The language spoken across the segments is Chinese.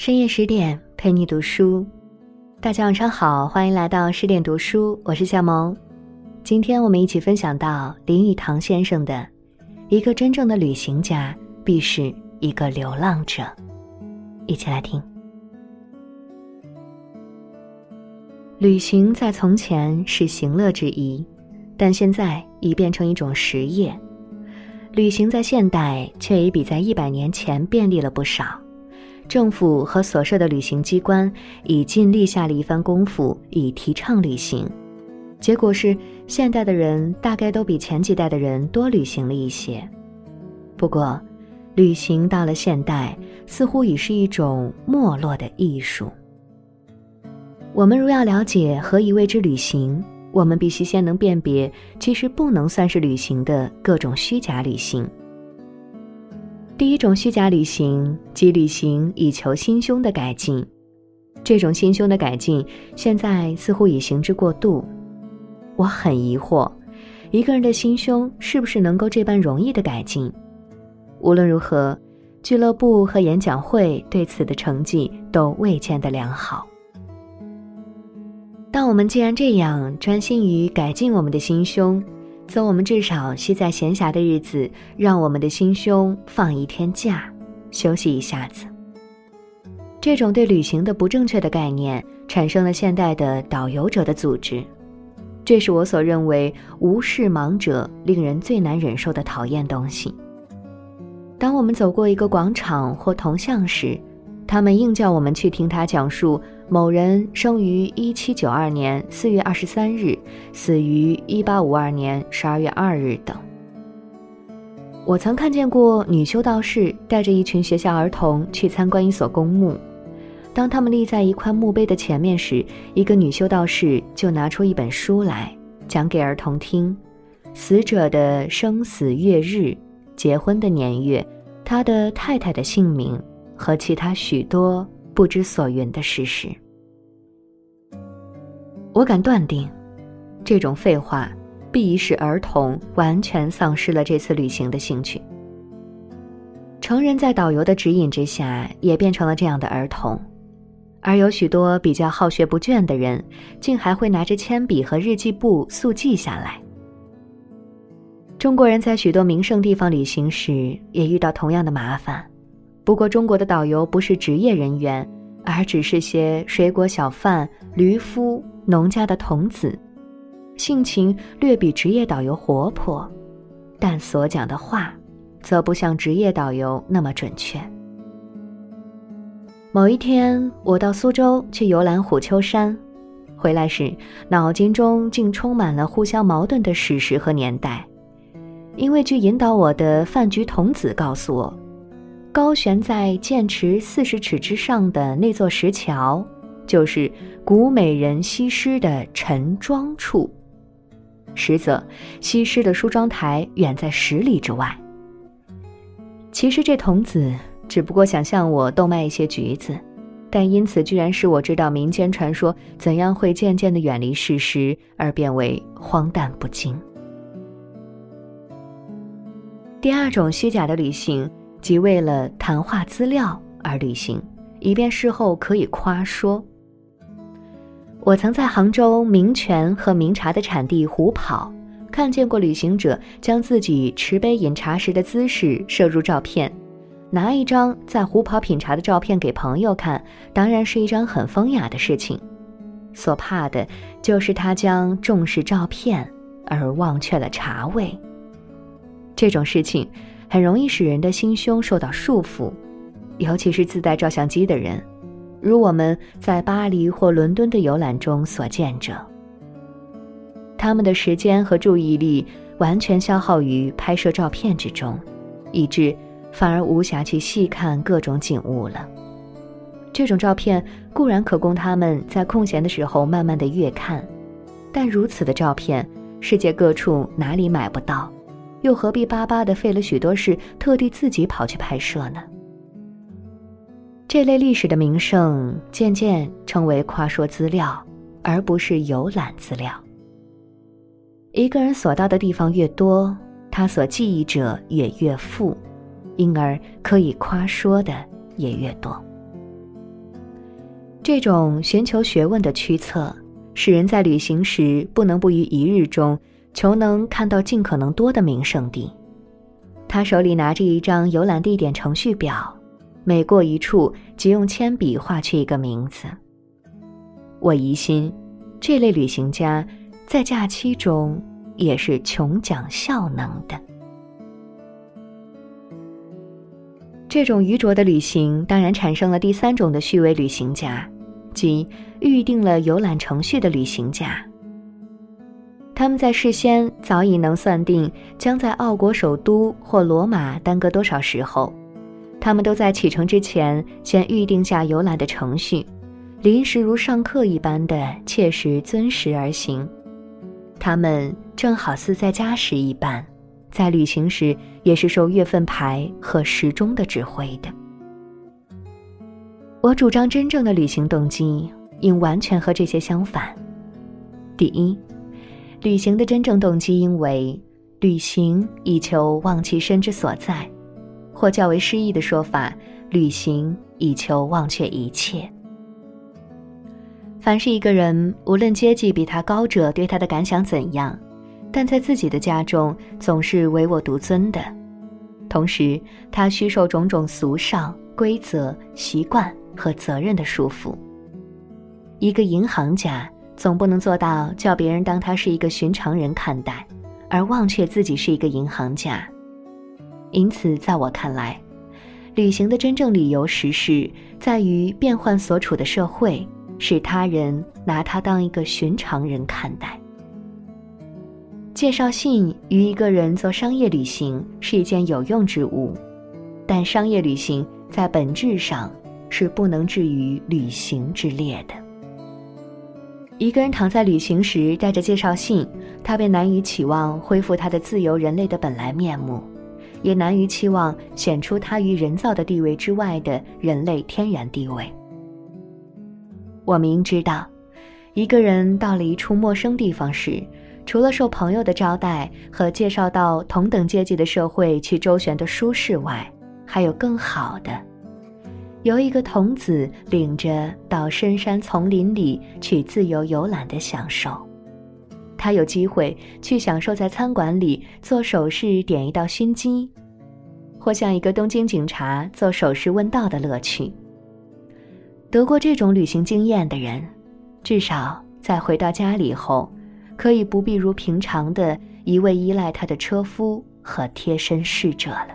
深夜十点陪你读书，大家晚上好，欢迎来到十点读书，我是夏萌。今天我们一起分享到林语堂先生的“一个真正的旅行家必是一个流浪者”，一起来听。旅行在从前是行乐之一，但现在已变成一种实业。旅行在现代却已比在一百年前便利了不少，政府和所设的旅行机关已尽力下了一番功夫以提倡旅行，结果是现代的人大概都比前几代的人多旅行了一些。不过，旅行到了现代似乎已是一种没落的艺术。我们如要了解何以谓之旅行？我们必须先能辨别，其实不能算是旅行的各种虚假旅行。第一种虚假旅行，即旅行以求心胸的改进。这种心胸的改进，现在似乎已行之过度。我很疑惑，一个人的心胸是不是能够这般容易的改进？无论如何，俱乐部和演讲会对此的成绩都未见得良好。但我们既然这样专心于改进我们的心胸，则我们至少需在闲暇的日子，让我们的心胸放一天假，休息一下子。这种对旅行的不正确的概念，产生了现代的导游者的组织，这是我所认为无视盲者令人最难忍受的讨厌东西。当我们走过一个广场或铜像时，他们硬叫我们去听他讲述。某人生于一七九二年四月二十三日，死于一八五二年十二月二日等。我曾看见过女修道士带着一群学校儿童去参观一所公墓，当他们立在一块墓碑的前面时，一个女修道士就拿出一本书来讲给儿童听，死者的生死月日、结婚的年月、他的太太的姓名和其他许多。不知所云的事实，我敢断定，这种废话必使儿童完全丧失了这次旅行的兴趣。成人在导游的指引之下，也变成了这样的儿童，而有许多比较好学不倦的人，竟还会拿着铅笔和日记簿速记下来。中国人在许多名胜地方旅行时，也遇到同样的麻烦。不过，中国的导游不是职业人员，而只是些水果小贩、驴夫、农家的童子，性情略比职业导游活泼，但所讲的话，则不像职业导游那么准确。某一天，我到苏州去游览虎丘山，回来时，脑筋中竟充满了互相矛盾的史实和年代，因为据引导我的饭局童子告诉我。高悬在剑池四十尺之上的那座石桥，就是古美人西施的陈庄处。实则，西施的梳妆台远在十里之外。其实这童子只不过想向我兜卖一些橘子，但因此居然使我知道民间传说怎样会渐渐的远离事实，而变为荒诞不经。第二种虚假的旅行。即为了谈话资料而旅行，以便事后可以夸说。我曾在杭州名泉和名茶的产地虎跑，看见过旅行者将自己持杯饮茶时的姿势摄入照片，拿一张在虎跑品茶的照片给朋友看，当然是一张很风雅的事情。所怕的就是他将重视照片而忘却了茶味。这种事情。很容易使人的心胸受到束缚，尤其是自带照相机的人，如我们在巴黎或伦敦的游览中所见者。他们的时间和注意力完全消耗于拍摄照片之中，以致反而无暇去细看各种景物了。这种照片固然可供他们在空闲的时候慢慢的阅看，但如此的照片，世界各处哪里买不到？又何必巴巴的费了许多事，特地自己跑去拍摄呢？这类历史的名胜渐渐成为夸说资料，而不是游览资料。一个人所到的地方越多，他所记忆者也越富，因而可以夸说的也越多。这种寻求学问的驱策，使人在旅行时不能不于一日中求能看到尽可能多的名胜地。他手里拿着一张游览地点程序表，每过一处即用铅笔画去一个名字。我疑心，这类旅行家在假期中也是穷讲效能的。这种愚拙的旅行，当然产生了第三种的虚伪旅行家，即预定了游览程序的旅行家。他们在事先早已能算定将在奥国首都或罗马耽搁多少时候，他们都在启程之前先预定下游览的程序，临时如上课一般的切实遵时而行。他们正好似在家时一般。在旅行时，也是受月份牌和时钟的指挥的。我主张真正的旅行动机应完全和这些相反。第一，旅行的真正动机应为旅行以求忘其身之所在，或较为诗意的说法，旅行以求忘却一切。凡是一个人，无论阶级比他高者对他的感想怎样。但在自己的家中总是唯我独尊的，同时他需受种种俗上规则、习惯和责任的束缚。一个银行家总不能做到叫别人当他是一个寻常人看待，而忘却自己是一个银行家。因此，在我看来，旅行的真正理由实是在于变换所处的社会，使他人拿他当一个寻常人看待。介绍信与一个人做商业旅行是一件有用之物，但商业旅行在本质上是不能置于旅行之列的。一个人躺在旅行时带着介绍信，他便难以期望恢复他的自由人类的本来面目，也难于期望显出他于人造的地位之外的人类天然地位。我明知道，一个人到了一处陌生地方时。除了受朋友的招待和介绍到同等阶级的社会去周旋的舒适外，还有更好的，由一个童子领着到深山丛林里去自由游览的享受。他有机会去享受在餐馆里做手势点一道熏鸡，或像一个东京警察做手势问道的乐趣。得过这种旅行经验的人，至少在回到家里后。可以不必如平常的一味依赖他的车夫和贴身侍者了。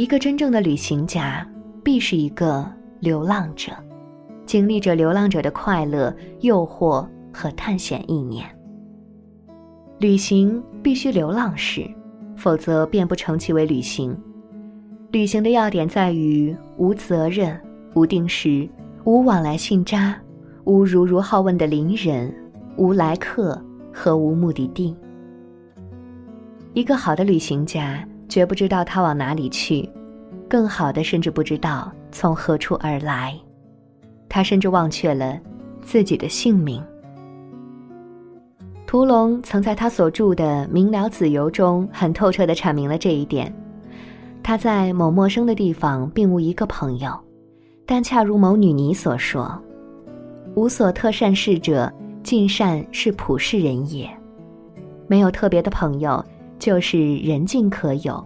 一个真正的旅行家，必是一个流浪者，经历着流浪者的快乐、诱惑和探险意念。旅行必须流浪时，否则便不成其为旅行。旅行的要点在于无责任、无定时、无往来信札。无如如好问的邻人，无来客和无目的地。一个好的旅行家绝不知道他往哪里去，更好的甚至不知道从何处而来。他甚至忘却了自己的姓名。屠龙曾在他所著的《明了子由》中很透彻地阐明了这一点。他在某陌生的地方并无一个朋友，但恰如某女尼所说。无所特善事者，尽善是普世人也。没有特别的朋友，就是人尽可有。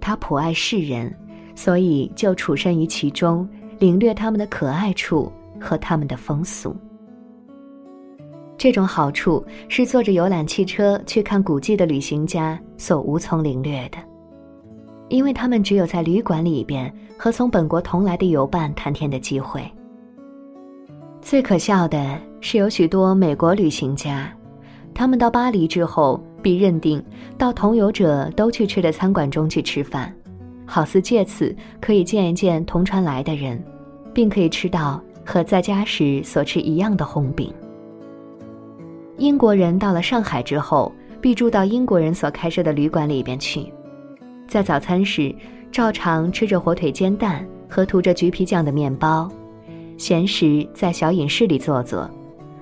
他普爱世人，所以就处身于其中，领略他们的可爱处和他们的风俗。这种好处是坐着游览汽车去看古迹的旅行家所无从领略的，因为他们只有在旅馆里边和从本国同来的游伴谈天的机会。最可笑的是，有许多美国旅行家，他们到巴黎之后，必认定到同游者都去吃的餐馆中去吃饭，好似借此可以见一见同船来的人，并可以吃到和在家时所吃一样的红饼。英国人到了上海之后，必住到英国人所开设的旅馆里边去，在早餐时照常吃着火腿煎蛋和涂着橘皮酱的面包。闲时在小饮室里坐坐，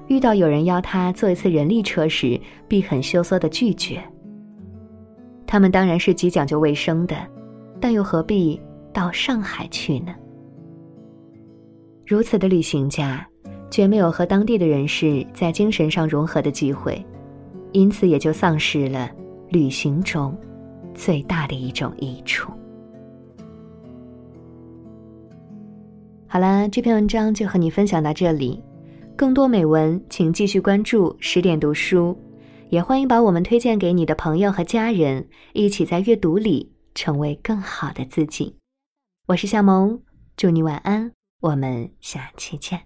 遇到有人邀他坐一次人力车时，必很羞涩的拒绝。他们当然是极讲究卫生的，但又何必到上海去呢？如此的旅行家，绝没有和当地的人士在精神上融合的机会，因此也就丧失了旅行中最大的一种益处。好啦，这篇文章就和你分享到这里。更多美文，请继续关注十点读书，也欢迎把我们推荐给你的朋友和家人，一起在阅读里成为更好的自己。我是夏萌，祝你晚安。我们下期见。